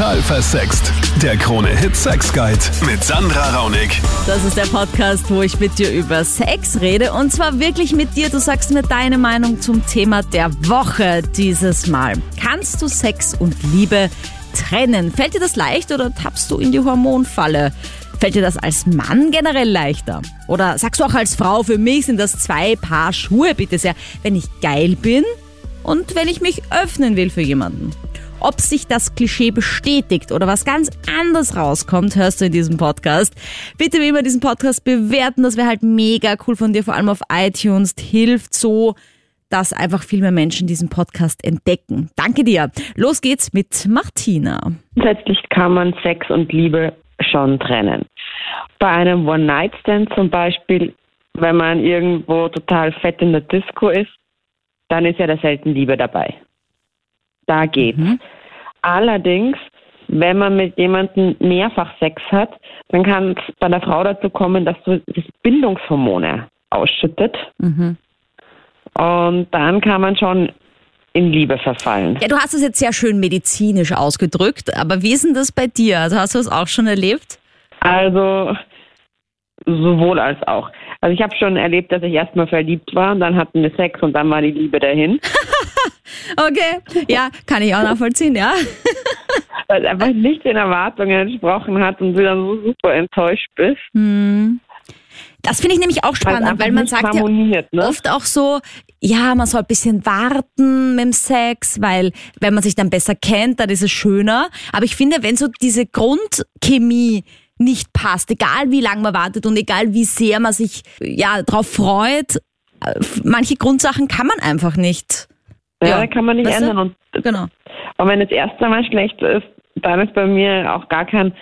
Total versext. Der Krone-Hit Sex Guide mit Sandra Raunig. Das ist der Podcast, wo ich mit dir über Sex rede. Und zwar wirklich mit dir. Du sagst mir deine Meinung zum Thema der Woche dieses Mal. Kannst du Sex und Liebe trennen? Fällt dir das leicht oder tappst du in die Hormonfalle? Fällt dir das als Mann generell leichter? Oder sagst du auch als Frau, für mich sind das zwei Paar Schuhe, bitte sehr, wenn ich geil bin und wenn ich mich öffnen will für jemanden? Ob sich das Klischee bestätigt oder was ganz anderes rauskommt, hörst du in diesem Podcast. Bitte wie immer diesen Podcast bewerten, das wäre halt mega cool von dir, vor allem auf iTunes. Hilft so, dass einfach viel mehr Menschen diesen Podcast entdecken. Danke dir. Los geht's mit Martina. Grundsätzlich kann man Sex und Liebe schon trennen. Bei einem One-Night-Stand zum Beispiel, wenn man irgendwo total fett in der Disco ist, dann ist ja da selten Liebe dabei. Da geht's. Mhm. Allerdings, wenn man mit jemandem mehrfach Sex hat, dann kann es bei der Frau dazu kommen, dass du das Bindungshormone ausschüttet. Mhm. Und dann kann man schon in Liebe verfallen. Ja, du hast es jetzt sehr schön medizinisch ausgedrückt, aber wie ist denn das bei dir? Also hast du es auch schon erlebt? Also sowohl als auch. Also ich habe schon erlebt, dass ich erstmal verliebt war und dann hatten wir Sex und dann war die Liebe dahin. okay, ja, kann ich auch nachvollziehen, ja. Weil es einfach nicht den Erwartungen entsprochen hat und du dann so super enttäuscht bist. Hm. Das finde ich nämlich auch spannend, weil man sagt ja ne? oft auch so, ja, man soll ein bisschen warten mit dem Sex, weil wenn man sich dann besser kennt, dann ist es schöner. Aber ich finde, wenn so diese Grundchemie nicht passt, egal wie lange man wartet und egal wie sehr man sich ja darauf freut, äh, manche Grundsachen kann man einfach nicht. Ja, ja kann man nicht ändern. Und, genau. und wenn das erste Mal schlecht ist, dann ist bei mir auch gar keine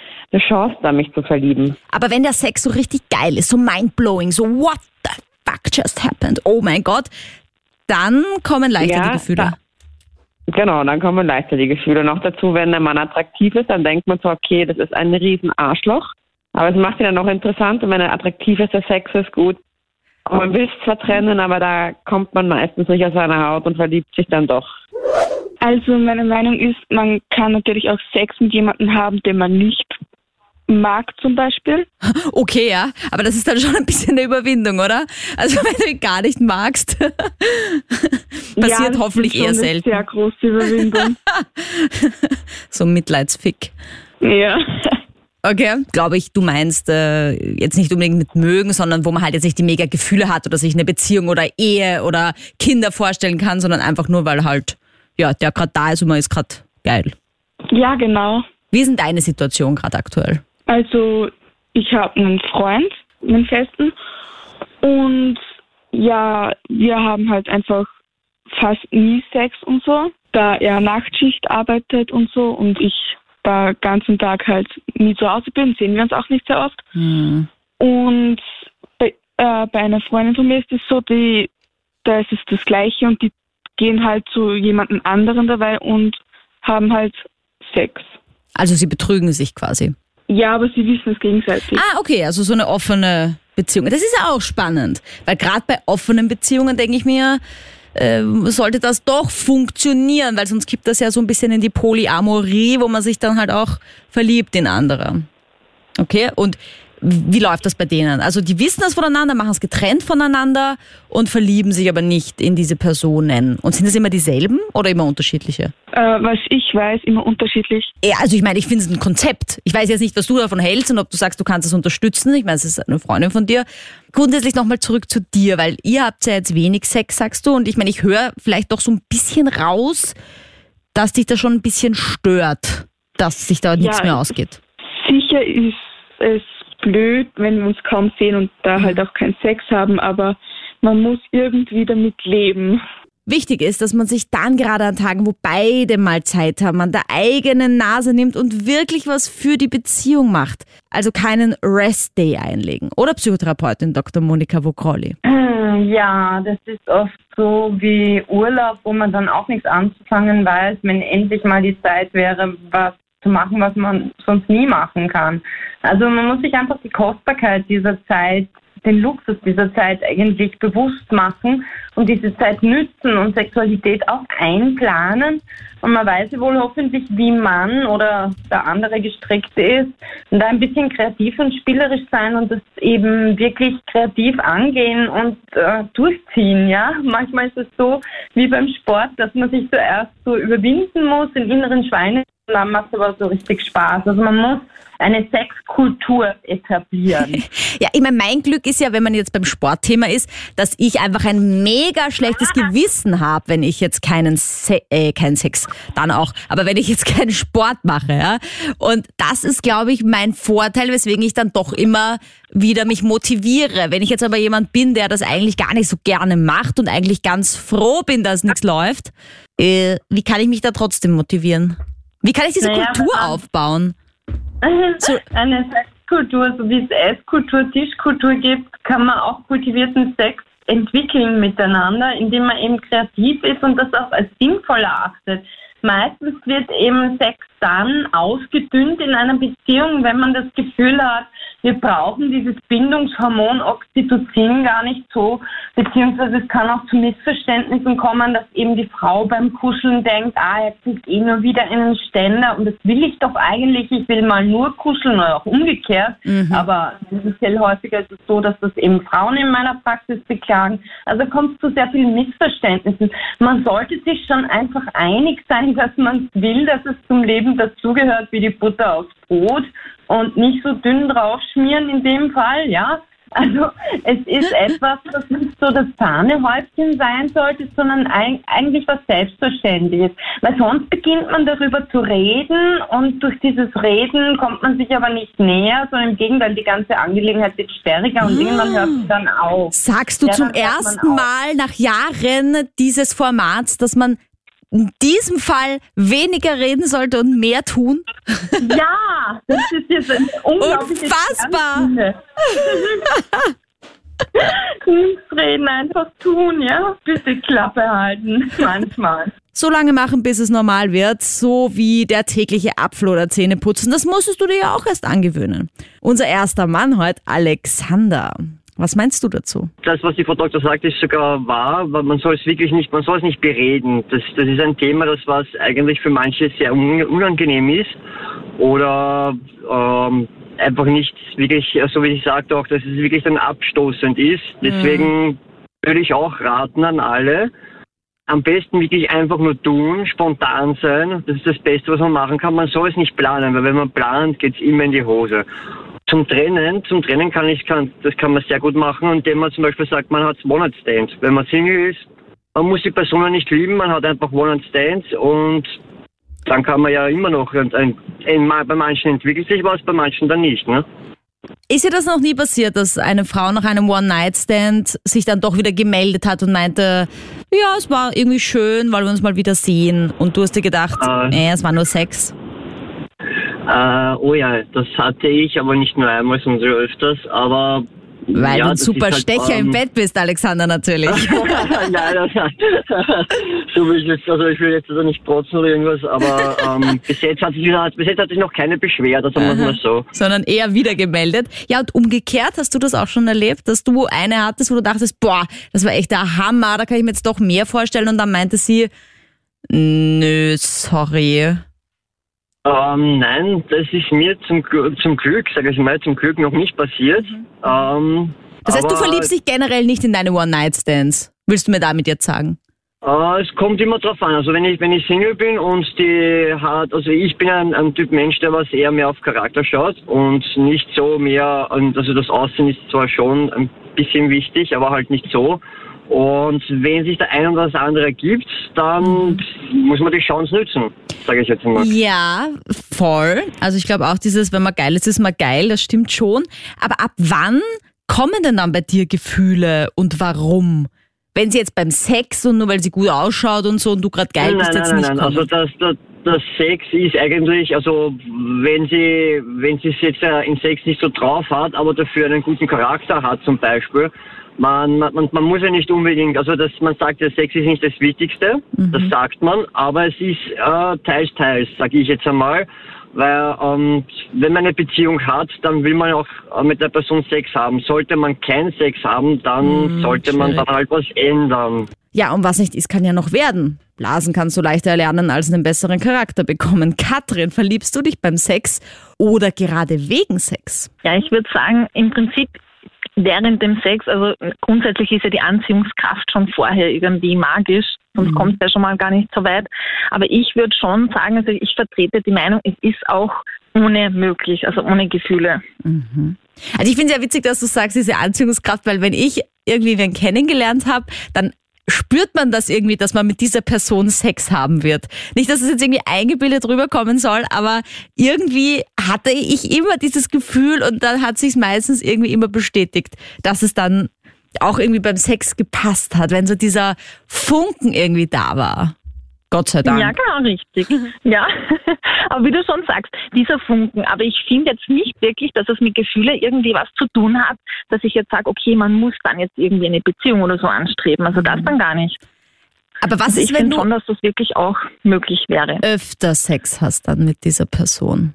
Chance da, mich zu verlieben. Aber wenn der Sex so richtig geil ist, so mindblowing, so what the fuck just happened, oh mein Gott, dann kommen leichter ja, die Gefühle. Da, Genau, dann kommen leichter die Gefühle. Noch dazu, wenn der Mann attraktiv ist, dann denkt man so, okay, das ist ein riesen Arschloch. Aber es macht ihn dann noch interessant und wenn er attraktiv ist, der Sex ist gut. Und man will es zwar trennen, aber da kommt man meistens nicht aus seiner Haut und verliebt sich dann doch. Also meine Meinung ist, man kann natürlich auch Sex mit jemandem haben, den man nicht mag zum Beispiel. Okay, ja, aber das ist dann schon ein bisschen eine Überwindung, oder? Also wenn du ihn gar nicht magst, passiert ja, hoffentlich eher selten. Sehr große Überwindung. so ein Mitleidsfick. Ja. Okay, glaube ich, du meinst äh, jetzt nicht unbedingt mit mögen, sondern wo man halt jetzt nicht die mega Gefühle hat oder sich eine Beziehung oder Ehe oder Kinder vorstellen kann, sondern einfach nur, weil halt, ja, der gerade da ist und man ist gerade geil. Ja, genau. Wie ist denn deine Situation gerade aktuell? Also ich habe einen Freund, einen festen. Und ja, wir haben halt einfach fast nie Sex und so, da er Nachtschicht arbeitet und so und ich da ganzen Tag halt nie zu Hause bin, sehen wir uns auch nicht sehr oft. Mhm. Und bei, äh, bei einer Freundin von mir ist es so, die, da ist es das Gleiche und die gehen halt zu jemandem anderen dabei und haben halt Sex. Also sie betrügen sich quasi. Ja, aber sie wissen es gegenseitig. Ah, okay, also so eine offene Beziehung. Das ist ja auch spannend, weil gerade bei offenen Beziehungen denke ich mir, äh, sollte das doch funktionieren, weil sonst gibt das ja so ein bisschen in die Polyamorie, wo man sich dann halt auch verliebt in andere. Okay, und wie läuft das bei denen? Also die wissen das voneinander, machen es getrennt voneinander und verlieben sich aber nicht in diese Personen. Und sind es immer dieselben oder immer unterschiedliche? Äh, was ich weiß, immer unterschiedlich. Ja, also ich meine, ich finde es ein Konzept. Ich weiß jetzt nicht, was du davon hältst und ob du sagst, du kannst es unterstützen. Ich meine, es ist eine Freundin von dir. Grundsätzlich nochmal zurück zu dir, weil ihr habt ja jetzt wenig Sex, sagst du. Und ich meine, ich höre vielleicht doch so ein bisschen raus, dass dich das schon ein bisschen stört, dass sich da nichts ja, mehr ausgeht. Sicher ist es blöd, wenn wir uns kaum sehen und da mhm. halt auch keinen Sex haben, aber man muss irgendwie damit leben. Wichtig ist, dass man sich dann gerade an Tagen, wo beide mal Zeit haben, an der eigenen Nase nimmt und wirklich was für die Beziehung macht. Also keinen Rest-Day einlegen. Oder Psychotherapeutin Dr. Monika Vokrolli. Hm, ja, das ist oft so wie Urlaub, wo man dann auch nichts anzufangen weiß, wenn endlich mal die Zeit wäre, was zu machen, was man sonst nie machen kann. Also man muss sich einfach die Kostbarkeit dieser Zeit den Luxus dieser Zeit eigentlich bewusst machen und diese Zeit nützen und Sexualität auch einplanen. Und man weiß ja wohl hoffentlich, wie man oder der andere gestrickt ist und da ein bisschen kreativ und spielerisch sein und das eben wirklich kreativ angehen und äh, durchziehen. Ja, manchmal ist es so wie beim Sport, dass man sich zuerst so überwinden muss, den inneren Schweine dann macht es aber so richtig Spaß. Also man muss eine Sexkultur etablieren. ja, ich meine, mein Glück ist ja, wenn man jetzt beim Sportthema ist, dass ich einfach ein mega schlechtes Gewissen habe, wenn ich jetzt keinen Se äh, keinen Sex, dann auch, aber wenn ich jetzt keinen Sport mache, ja. Und das ist, glaube ich, mein Vorteil, weswegen ich dann doch immer wieder mich motiviere. Wenn ich jetzt aber jemand bin, der das eigentlich gar nicht so gerne macht und eigentlich ganz froh bin, dass nichts läuft, äh, wie kann ich mich da trotzdem motivieren? Wie kann ich diese naja, Kultur aufbauen? So. Eine Sexkultur, so wie es Esskultur, Tischkultur gibt, kann man auch kultivierten Sex entwickeln miteinander, indem man eben kreativ ist und das auch als sinnvoll erachtet. Meistens wird eben Sex dann ausgedünnt in einer Beziehung, wenn man das Gefühl hat, wir brauchen dieses Bindungshormon Oxytocin gar nicht so, beziehungsweise es kann auch zu Missverständnissen kommen, dass eben die Frau beim Kuscheln denkt, ah, er kriegt eh nur wieder einen Ständer und das will ich doch eigentlich, ich will mal nur kuscheln oder auch umgekehrt. Mhm. Aber tendenziell häufiger ist es so, dass das eben Frauen in meiner Praxis beklagen. Also kommt es zu sehr vielen Missverständnissen. Man sollte sich schon einfach einig sein, dass man will, dass es zum Leben dazugehört wie die Butter aufs Brot und nicht so dünn draufschmieren in dem Fall, ja. Also es ist etwas, das nicht so das Sahnehäubchen sein sollte, sondern eigentlich was Selbstverständliches. Weil sonst beginnt man darüber zu reden und durch dieses Reden kommt man sich aber nicht näher, sondern im Gegenteil, die ganze Angelegenheit wird sperriger und irgendwann hört es dann auf. Sagst du ja, zum ersten Mal nach Jahren dieses Formats, dass man in diesem Fall weniger reden sollte und mehr tun? Ja, das ist jetzt ein Unfassbar! Nichts reden, einfach tun, ja? Bitte Klappe halten, manchmal. So lange machen, bis es normal wird, so wie der tägliche Apfel oder Zähne putzen. Das musstest du dir ja auch erst angewöhnen. Unser erster Mann heute, Alexander. Was meinst du dazu? Das, was die Frau Doktor sagt, ist sogar wahr. Man soll es wirklich nicht, man soll es nicht bereden. Das, das ist ein Thema, das was eigentlich für manche sehr unangenehm ist oder ähm, einfach nicht wirklich, so wie ich sagte auch, dass es wirklich dann abstoßend ist. Deswegen mhm. würde ich auch raten an alle, am besten wirklich einfach nur tun, spontan sein. Das ist das Beste, was man machen kann. Man soll es nicht planen, weil wenn man plant, geht es immer in die Hose. Zum Trennen, zum Trennen kann ich, kann, das kann man sehr gut machen, indem man zum Beispiel sagt, man hat One-Night-Stands. Wenn man Single ist, man muss die Person nicht lieben, man hat einfach One-Night-Stands und dann kann man ja immer noch, ein, ein, ein, bei manchen entwickelt sich was, bei manchen dann nicht, ne? Ist dir das noch nie passiert, dass eine Frau nach einem One-Night-Stand sich dann doch wieder gemeldet hat und meinte, ja, es war irgendwie schön, weil wir uns mal wieder sehen und du hast dir gedacht, äh, äh es war nur Sex? Äh, oh ja, das hatte ich, aber nicht nur einmal, sondern so öfters. Aber weil ja, du ein super halt, Stecher ähm, im Bett bist, Alexander, natürlich. Nein, das, so will ich jetzt, also ich will jetzt also nicht protzen oder irgendwas, aber ähm, bis, jetzt hat sich, bis jetzt hat sich noch keine beschwert, also machen wir so. Sondern eher wieder gemeldet. Ja, und umgekehrt hast du das auch schon erlebt, dass du eine hattest, wo du dachtest, boah, das war echt der Hammer, da kann ich mir jetzt doch mehr vorstellen und dann meinte sie, nö, sorry. Ähm, nein, das ist mir zum, zum Glück, sage ich mal, zum Glück noch nicht passiert. Mhm. Ähm, das heißt, du verliebst dich generell nicht in deine One-Night-Stands, willst du mir damit jetzt sagen? Äh, es kommt immer drauf an. Also wenn ich wenn ich Single bin und die hat, also ich bin ein, ein Typ Mensch, der was eher mehr auf Charakter schaut und nicht so mehr, also das Aussehen ist zwar schon ein bisschen wichtig, aber halt nicht so. Und wenn sich der ein oder das andere gibt, dann muss man die Chance nützen, sage ich jetzt mal. Ja, voll. Also ich glaube auch dieses, wenn man geil ist, ist man geil, das stimmt schon. Aber ab wann kommen denn dann bei dir Gefühle und warum? Wenn sie jetzt beim Sex und nur weil sie gut ausschaut und so und du gerade geil nein, bist, nein, jetzt nein, nicht nein. Kommen. Also das, das, das Sex ist eigentlich, also wenn sie, wenn sie es jetzt in Sex nicht so drauf hat, aber dafür einen guten Charakter hat zum Beispiel, man, man, man muss ja nicht unbedingt, also dass man sagt, der Sex ist nicht das Wichtigste, mhm. das sagt man, aber es ist äh, teils, teils, sage ich jetzt einmal. Weil ähm, wenn man eine Beziehung hat, dann will man auch äh, mit der Person Sex haben. Sollte man keinen Sex haben, dann mm, sollte man dann halt was ändern. Ja, und was nicht ist, kann ja noch werden. Blasen kannst du leichter erlernen als einen besseren Charakter bekommen. Katrin, verliebst du dich beim Sex oder gerade wegen Sex? Ja, ich würde sagen, im Prinzip während dem Sex, also grundsätzlich ist ja die Anziehungskraft schon vorher irgendwie magisch, sonst mhm. kommt es ja schon mal gar nicht so weit. Aber ich würde schon sagen, also ich vertrete die Meinung, es ist auch ohne möglich, also ohne Gefühle. Mhm. Also ich finde es ja witzig, dass du sagst, diese Anziehungskraft, weil wenn ich irgendwie wen kennengelernt habe, dann spürt man das irgendwie, dass man mit dieser Person Sex haben wird. Nicht, dass es jetzt irgendwie eingebildet rüberkommen soll, aber irgendwie hatte ich immer dieses Gefühl und dann hat sich meistens irgendwie immer bestätigt, dass es dann auch irgendwie beim Sex gepasst hat, wenn so dieser Funken irgendwie da war. Gott sei Dank. Ja, genau, richtig. ja, aber wie du schon sagst, dieser Funken. Aber ich finde jetzt nicht wirklich, dass es mit Gefühle irgendwie was zu tun hat, dass ich jetzt sage, okay, man muss dann jetzt irgendwie eine Beziehung oder so anstreben. Also das dann gar nicht. Aber was also ist, ich wenn du schon, dass das wirklich auch möglich wäre? Öfter Sex hast dann mit dieser Person?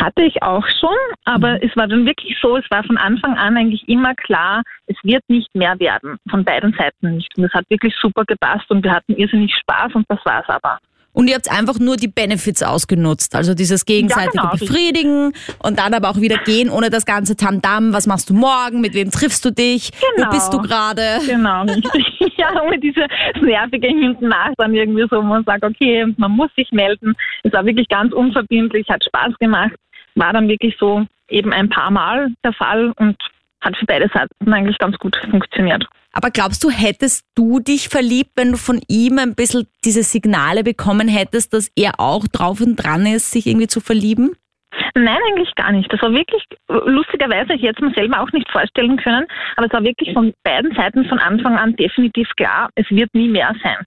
Hatte ich auch schon, aber mhm. es war dann wirklich so, es war von Anfang an eigentlich immer klar, es wird nicht mehr werden, von beiden Seiten nicht. Und es hat wirklich super gepasst und wir hatten irrsinnig Spaß und das war es aber. Und ihr habt einfach nur die Benefits ausgenutzt, also dieses gegenseitige ja, genau. Befriedigen und dann aber auch wieder gehen ohne das ganze Tamtam. Was machst du morgen? Mit wem triffst du dich? Genau. Wo bist du gerade? Genau, ja, ohne diese nervige hinten nach dann irgendwie so, wo man sagt, okay, man muss sich melden. Es war wirklich ganz unverbindlich, hat Spaß gemacht, war dann wirklich so eben ein paar Mal der Fall und hat für beide Seiten eigentlich ganz gut funktioniert. Aber glaubst du, hättest du dich verliebt, wenn du von ihm ein bisschen diese Signale bekommen hättest, dass er auch drauf und dran ist, sich irgendwie zu verlieben? Nein, eigentlich gar nicht. Das war wirklich, lustigerweise, ich hätte es mir selber auch nicht vorstellen können, aber es war wirklich von beiden Seiten von Anfang an definitiv klar, es wird nie mehr sein.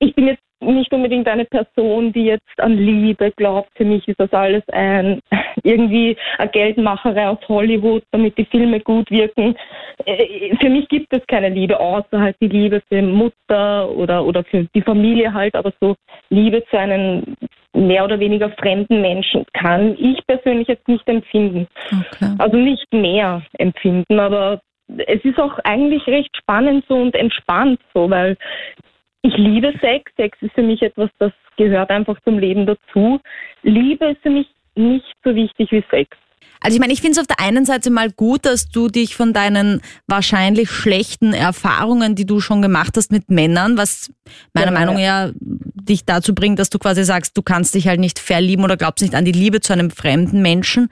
Ich bin jetzt nicht unbedingt eine Person, die jetzt an Liebe glaubt. Für mich ist das alles ein irgendwie eine Geldmacherei aus Hollywood, damit die Filme gut wirken. Äh, für mich gibt es keine Liebe, außer halt die Liebe für Mutter oder, oder für die Familie halt, aber so Liebe zu einem mehr oder weniger fremden Menschen kann ich persönlich jetzt nicht empfinden. Okay. Also nicht mehr empfinden, aber es ist auch eigentlich recht spannend so und entspannt so, weil ich liebe Sex. Sex ist für mich etwas, das gehört einfach zum Leben dazu. Liebe ist für mich nicht so wichtig wie Sex. Also ich meine, ich finde es auf der einen Seite mal gut, dass du dich von deinen wahrscheinlich schlechten Erfahrungen, die du schon gemacht hast mit Männern, was meiner ja, Meinung nach ja dich dazu bringt, dass du quasi sagst, du kannst dich halt nicht verlieben oder glaubst nicht an die Liebe zu einem fremden Menschen,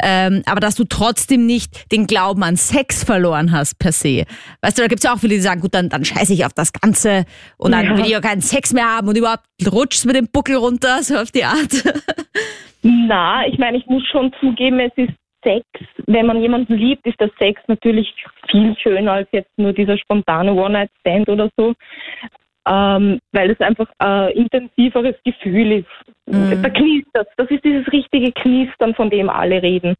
ähm, aber dass du trotzdem nicht den Glauben an Sex verloren hast per se. Weißt du, da gibt es ja auch viele, die sagen, gut, dann, dann scheiße ich auf das Ganze und dann ja. will ich ja keinen Sex mehr haben und überhaupt rutschst mit dem Buckel runter, so auf die Art. Na, ich meine, ich muss schon zugeben, es ist Sex, wenn man jemanden liebt, ist der Sex natürlich viel schöner als jetzt nur dieser spontane One-Night-Stand oder so, ähm, weil es einfach ein intensiveres Gefühl ist. Mhm. Da knistert Das ist dieses richtige Knistern, von dem alle reden.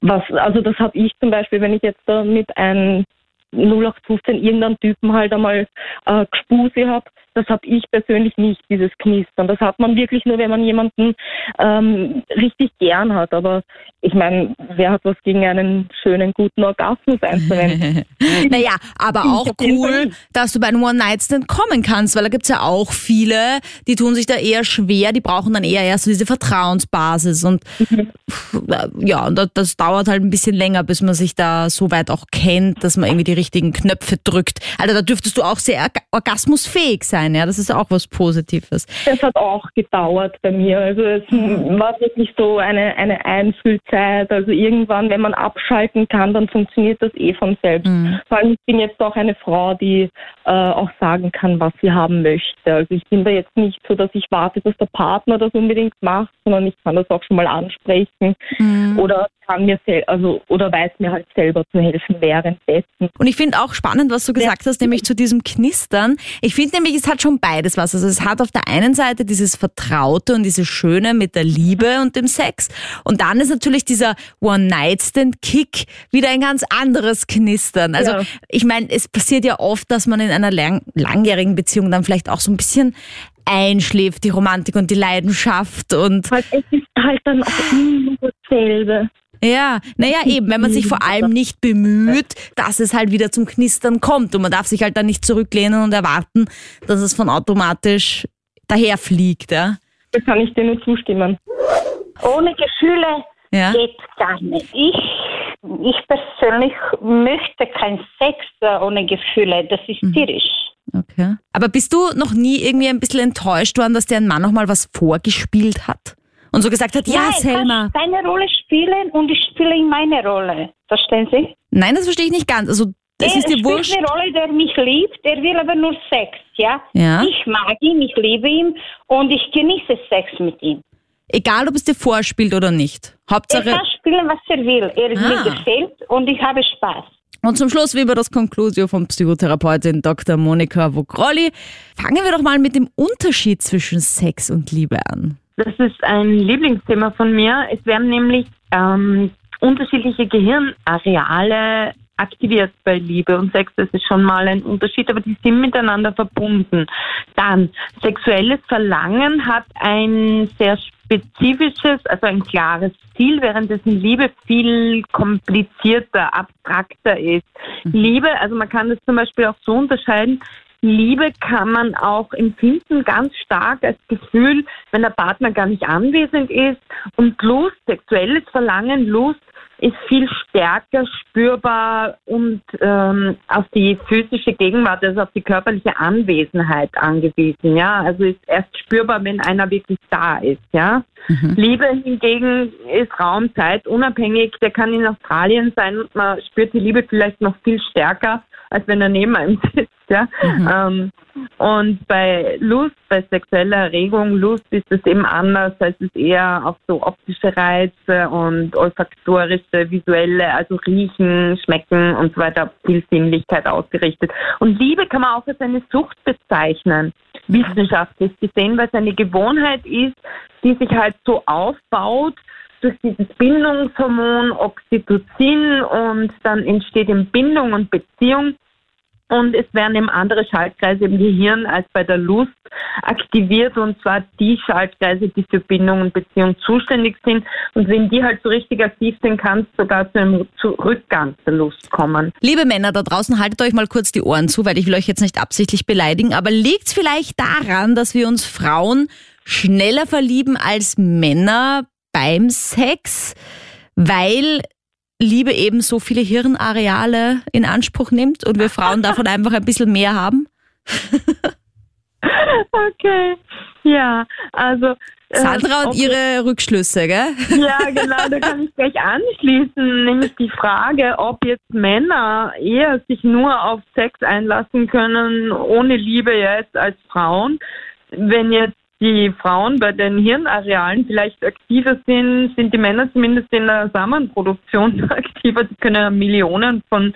Was, also das habe ich zum Beispiel, wenn ich jetzt da mit einem 0815 irgendeinen Typen halt einmal äh, Gespuse habe, das habe ich persönlich nicht, dieses Knistern. Das hat man wirklich nur, wenn man jemanden ähm, richtig gern hat. Aber ich meine, wer hat was gegen einen schönen, guten Orgasmus einzuwenden? naja, aber auch cool, dass du bei einem One-Night-Stand kommen kannst, weil da gibt es ja auch viele, die tun sich da eher schwer, die brauchen dann eher erst so diese Vertrauensbasis. Und mhm. ja, und das dauert halt ein bisschen länger, bis man sich da so weit auch kennt, dass man irgendwie die richtigen Knöpfe drückt. Also da dürftest du auch sehr orgasmusfähig sein sein, ja, das ist auch was Positives. Das hat auch gedauert bei mir. Also es war wirklich so eine, eine Einfühlzeit. Also irgendwann, wenn man abschalten kann, dann funktioniert das eh von selbst. Mhm. Vor allem, ich bin jetzt auch eine Frau, die äh, auch sagen kann, was sie haben möchte. Also ich bin da jetzt nicht so, dass ich warte, dass der Partner das unbedingt macht, sondern ich kann das auch schon mal ansprechen. Mhm. Oder kann mir also oder weiß mir halt selber zu helfen währenddessen. Und ich finde auch spannend, was du gesagt hast, nämlich zu diesem Knistern. Ich finde nämlich, es hat schon beides was. Also es hat auf der einen Seite dieses Vertraute und dieses Schöne mit der Liebe und dem Sex. Und dann ist natürlich dieser One-Night-Stand-Kick wieder ein ganz anderes Knistern. Also Ja. ich meine, es passiert ja oft, dass man in einer lang langjährigen Beziehung dann vielleicht auch so ein bisschen einschläft, die Romantik und die Leidenschaft und Halt, es ist halt dann auch immer dasselbe. Ja, naja, eben, wenn man sich vor allem nicht bemüht, dass es halt wieder zum Knistern kommt. Und man darf sich halt dann nicht zurücklehnen und erwarten, dass es von automatisch daherfliegt, ja. Da kann ich dir nur zustimmen. Ohne Gefühle Ja. geht gar nicht. Ich, ich persönlich möchte kein Sex ohne Gefühle. Das ist tierisch. Okay. Aber bist du noch nie irgendwie ein bisschen enttäuscht worden, dass der Mann noch mal was vorgespielt hat? Und so gesagt hat, ja, Nein, Selma. kannst deine Rolle spielen und ich spiele in meine Rolle. Verstehen Sie? Nein, das verstehe ich nicht ganz. Also, es er ist dir spielt wurscht. eine Rolle, der mich liebt, der will aber nur Sex, ja? Ja. Ich mag ihn, ich liebe ihn und ich genieße Sex mit ihm. Egal, ob es dir vorspielt oder nicht. Er Hauptsache. kann spielen, was er will. Er Ah. mir gefällt und ich habe Spaß. Und zum Schluss, wie über das Conclusio von Psychotherapeutin Dr. Monika Vogrolli, fangen wir doch mal mit dem Unterschied zwischen Sex und Liebe an. Das ist ein Lieblingsthema von mir. Es werden nämlich ähm, unterschiedliche Gehirnareale aktiviert bei Liebe und Sex. Das ist schon mal ein Unterschied, aber die sind miteinander verbunden. Dann, sexuelles Verlangen hat ein sehr spezifisches, also ein klares Ziel, währenddessen Liebe viel komplizierter, abstrakter ist. Liebe, also man kann das zum Beispiel auch so unterscheiden, Liebe kann man auch empfinden, ganz stark als Gefühl, wenn der Partner gar nicht anwesend ist. Und Lust, sexuelles Verlangen, Lust ist viel stärker spürbar und ähm, auf die physische Gegenwart, also auf die körperliche Anwesenheit angewiesen. Ja, also ist erst spürbar, wenn einer wirklich da ist. Ja, Liebe hingegen ist Raum, Zeit unabhängig. Der kann in Australien sein und man spürt die Liebe vielleicht noch viel stärker, als wenn er neben einem sitzt. Ja, ähm, und bei Lust, bei sexueller Erregung, Lust ist es eben anders, da ist es eher auf so optische Reize und olfaktorische, visuelle, also riechen, schmecken und so weiter, viel Sinnlichkeit ausgerichtet. Und Liebe kann man auch als eine Sucht bezeichnen, wissenschaftlich gesehen, weil es eine Gewohnheit ist, die sich halt so aufbaut, durch dieses Bindungshormon Oxytocin und dann entsteht eben Bindung und Beziehung und es werden eben andere Schaltkreise im Gehirn als bei der Lust aktiviert und zwar die Schaltkreise, die für Bindung und Beziehung zuständig sind. Und wenn die halt so richtig aktiv sind, kann es sogar zu einem Rückgang der Lust kommen. Liebe Männer da draußen, haltet euch mal kurz die Ohren zu, weil ich will euch jetzt nicht absichtlich beleidigen, aber liegt es vielleicht daran, dass wir uns Frauen schneller verlieben als Männer beim Sex, weil Liebe eben so viele Hirnareale in Anspruch nimmt und wir Frauen davon einfach ein bisschen mehr haben? Okay, ja, also. äh, Sandra und ob- ihre Rückschlüsse, gell? Ja, genau, da kann ich gleich anschließen, nämlich die Frage, ob jetzt Männer eher sich nur auf Sex einlassen können, ohne Liebe jetzt als Frauen. Wenn jetzt die Frauen bei den Hirnarealen vielleicht aktiver sind, sind die Männer zumindest in der Samenproduktion aktiver. Die können Millionen von,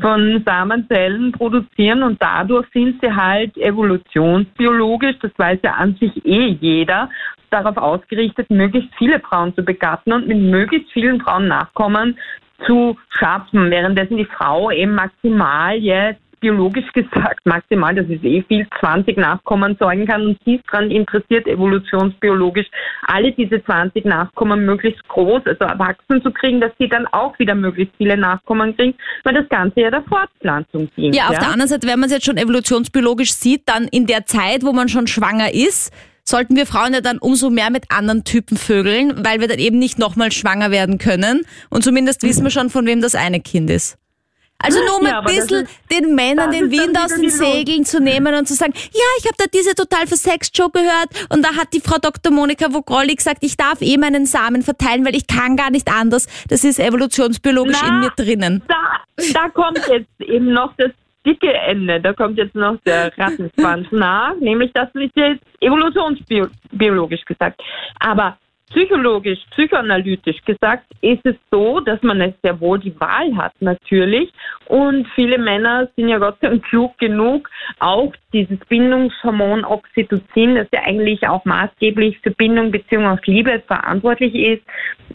von Samenzellen produzieren und dadurch sind sie halt evolutionsbiologisch, das weiß ja an sich eh jeder, darauf ausgerichtet, möglichst viele Frauen zu begatten und mit möglichst vielen Frauen Nachkommen zu schaffen, währenddessen die Frau eben maximal jetzt biologisch gesagt maximal, das ist eh viel, 20 Nachkommen zeugen kann und sie ist daran interessiert, evolutionsbiologisch alle diese 20 Nachkommen möglichst groß, also erwachsen zu kriegen, dass sie dann auch wieder möglichst viele Nachkommen kriegen, weil das Ganze ja der Fortpflanzung dient. Ja, auf der anderen Seite, wenn man es jetzt schon evolutionsbiologisch sieht, dann in der Zeit, wo man schon schwanger ist, sollten wir Frauen ja dann umso mehr mit anderen Typen vögeln, weil wir dann eben nicht nochmal schwanger werden können. Und zumindest wissen wir schon, von wem das eine Kind ist. Also nur um Ja, ein bisschen den Männern den Wind aus den. Segeln zu nehmen und zu sagen, ja, ich habe da diese total versext Show gehört und da hat die Frau Dr. Monika Vogrolli gesagt, ich darf eh meinen Samen verteilen, weil ich kann gar nicht anders. Das ist evolutionsbiologisch Na, in mir drinnen. Da, da kommt jetzt eben noch das dicke Ende, da kommt jetzt noch der Rattenschwanz nach, nämlich das ist jetzt evolutionsbiologisch gesagt. Aber psychologisch, psychoanalytisch gesagt, ist es so, dass man es sehr wohl die Wahl hat, natürlich. Und viele Männer sind ja Gott sei Dank klug genug, auch dieses Bindungshormon Oxytocin, das ja eigentlich auch maßgeblich für Bindung bzw. Liebe verantwortlich ist,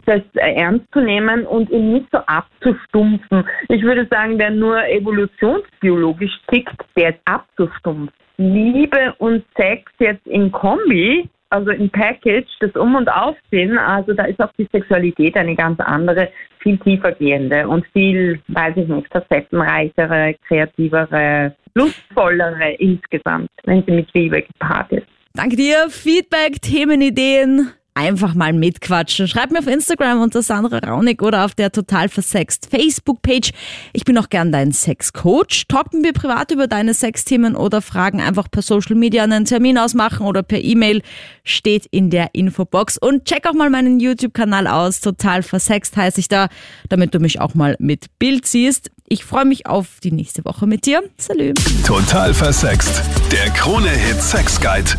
das ernst zu nehmen und ihn nicht so abzustumpfen. Ich würde sagen, wer nur evolutionsbiologisch tickt, der ist abzustumpfen. Liebe und Sex jetzt in Kombi also im Package, das Um- und Aufziehen, also da ist auch die Sexualität eine ganz andere, viel tiefergehende und viel, weiß ich nicht, facettenreichere, kreativere, lustvollere insgesamt, wenn sie mit Liebe gepaart ist. Danke dir. Feedback, Themenideen einfach mal mitquatschen. Schreib mir auf Instagram unter Sandra Raunig oder auf der total versext Facebook-Page. Ich bin auch gern dein Sexcoach. Talk mit mir privat über deine Sexthemen oder Fragen einfach per Social Media einen Termin ausmachen oder per E-Mail steht in der Infobox. Und check auch mal meinen YouTube-Kanal aus. Total versext heiße ich da, damit du mich auch mal mit Bild siehst. Ich freue mich auf die nächste Woche mit dir. Salü. Total versext. Der Krone-Hit Sex Guide.